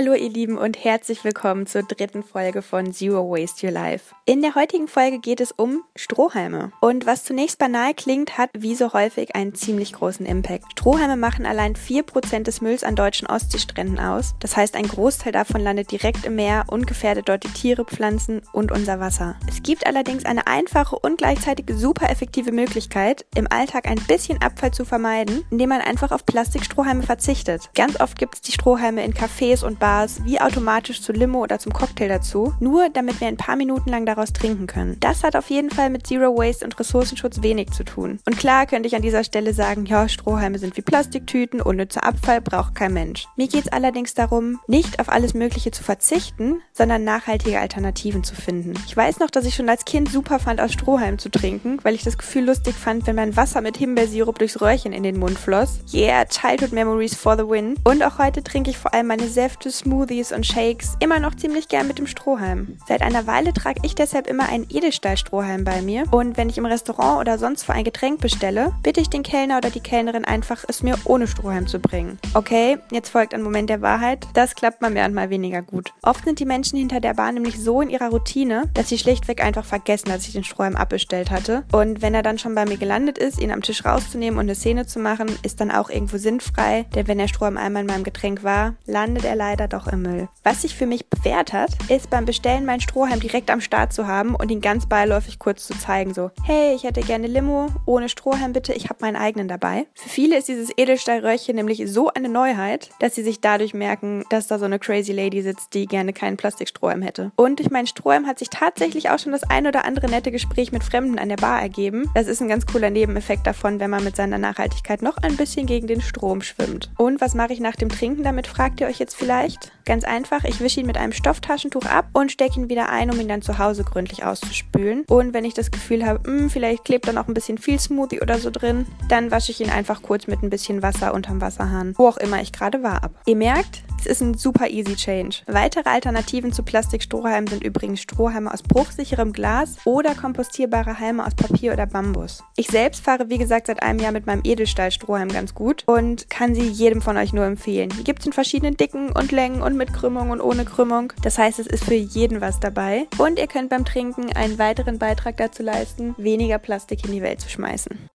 Hallo ihr Lieben und herzlich willkommen zur dritten Folge von Zero Waste Your Life. In der heutigen Folge geht es um Strohhalme. Und was zunächst banal klingt, hat wie so häufig einen ziemlich großen Impact. Strohhalme machen allein 4% des Mülls an deutschen Ostseestränden aus. Das heißt, ein Großteil davon landet direkt im Meer und gefährdet dort die Tiere, Pflanzen und unser Wasser. Es gibt allerdings eine einfache und gleichzeitig super effektive Möglichkeit, im Alltag ein bisschen Abfall zu vermeiden, indem man einfach auf Plastikstrohhalme verzichtet. Ganz oft gibt es die Strohhalme in Cafés und Bars wie automatisch zu Limo oder zum Cocktail dazu, nur damit wir ein paar Minuten lang daraus trinken können. Das hat auf jeden Fall mit Zero Waste und Ressourcenschutz wenig zu tun. Und klar könnte ich an dieser Stelle sagen, ja, Strohhalme sind wie Plastiktüten, unnützer Abfall braucht kein Mensch. Mir geht es allerdings darum, nicht auf alles Mögliche zu verzichten, sondern nachhaltige Alternativen zu finden. Ich weiß noch, dass ich schon als Kind super fand, aus Strohhalmen zu trinken, weil ich das Gefühl lustig fand, wenn mein Wasser mit Himbeersirup durchs Röhrchen in den Mund floss. Yeah, Childhood Memories for the win. Und auch heute trinke ich vor allem meine Säfte Smoothies und Shakes immer noch ziemlich gern mit dem Strohhalm. Seit einer Weile trage ich deshalb immer einen Edelstahlstrohhalm bei mir und wenn ich im Restaurant oder sonst wo ein Getränk bestelle, bitte ich den Kellner oder die Kellnerin einfach, es mir ohne Strohhalm zu bringen. Okay, jetzt folgt ein Moment der Wahrheit. Das klappt mal mehr und mal weniger gut. Oft sind die Menschen hinter der Bar nämlich so in ihrer Routine, dass sie schlichtweg einfach vergessen, dass ich den Strohhalm abbestellt hatte. Und wenn er dann schon bei mir gelandet ist, ihn am Tisch rauszunehmen und eine Szene zu machen, ist dann auch irgendwo sinnfrei, denn wenn der Strohhalm einmal in meinem Getränk war, landet er leider doch im Müll. Was sich für mich bewährt hat, ist beim Bestellen meinen Strohhalm direkt am Start zu haben und ihn ganz beiläufig kurz zu zeigen. So, hey, ich hätte gerne Limo, ohne Strohhalm bitte, ich habe meinen eigenen dabei. Für viele ist dieses Edelstahlröhrchen nämlich so eine Neuheit, dass sie sich dadurch merken, dass da so eine crazy Lady sitzt, die gerne keinen Plastikstrohhalm hätte. Und durch meinen Strohhalm hat sich tatsächlich auch schon das ein oder andere nette Gespräch mit Fremden an der Bar ergeben. Das ist ein ganz cooler Nebeneffekt davon, wenn man mit seiner Nachhaltigkeit noch ein bisschen gegen den Strom schwimmt. Und was mache ich nach dem Trinken damit, fragt ihr euch jetzt vielleicht? Ganz einfach, ich wische ihn mit einem Stofftaschentuch ab und stecke ihn wieder ein, um ihn dann zu Hause gründlich auszuspülen. Und wenn ich das Gefühl habe, hm, vielleicht klebt da noch ein bisschen viel Smoothie oder so drin, dann wasche ich ihn einfach kurz mit ein bisschen Wasser unterm Wasserhahn, wo auch immer ich gerade war, ab. Ihr merkt, es ist ein super easy change. Weitere Alternativen zu Plastikstrohhalmen sind übrigens Strohhalme aus bruchsicherem Glas oder kompostierbare Halme aus Papier oder Bambus. Ich selbst fahre wie gesagt seit einem Jahr mit meinem Edelstahlstrohhalm ganz gut und kann sie jedem von euch nur empfehlen. Die gibt es in verschiedenen Dicken und Längen und mit Krümmung und ohne Krümmung. Das heißt, es ist für jeden was dabei und ihr könnt beim Trinken einen weiteren Beitrag dazu leisten, weniger Plastik in die Welt zu schmeißen.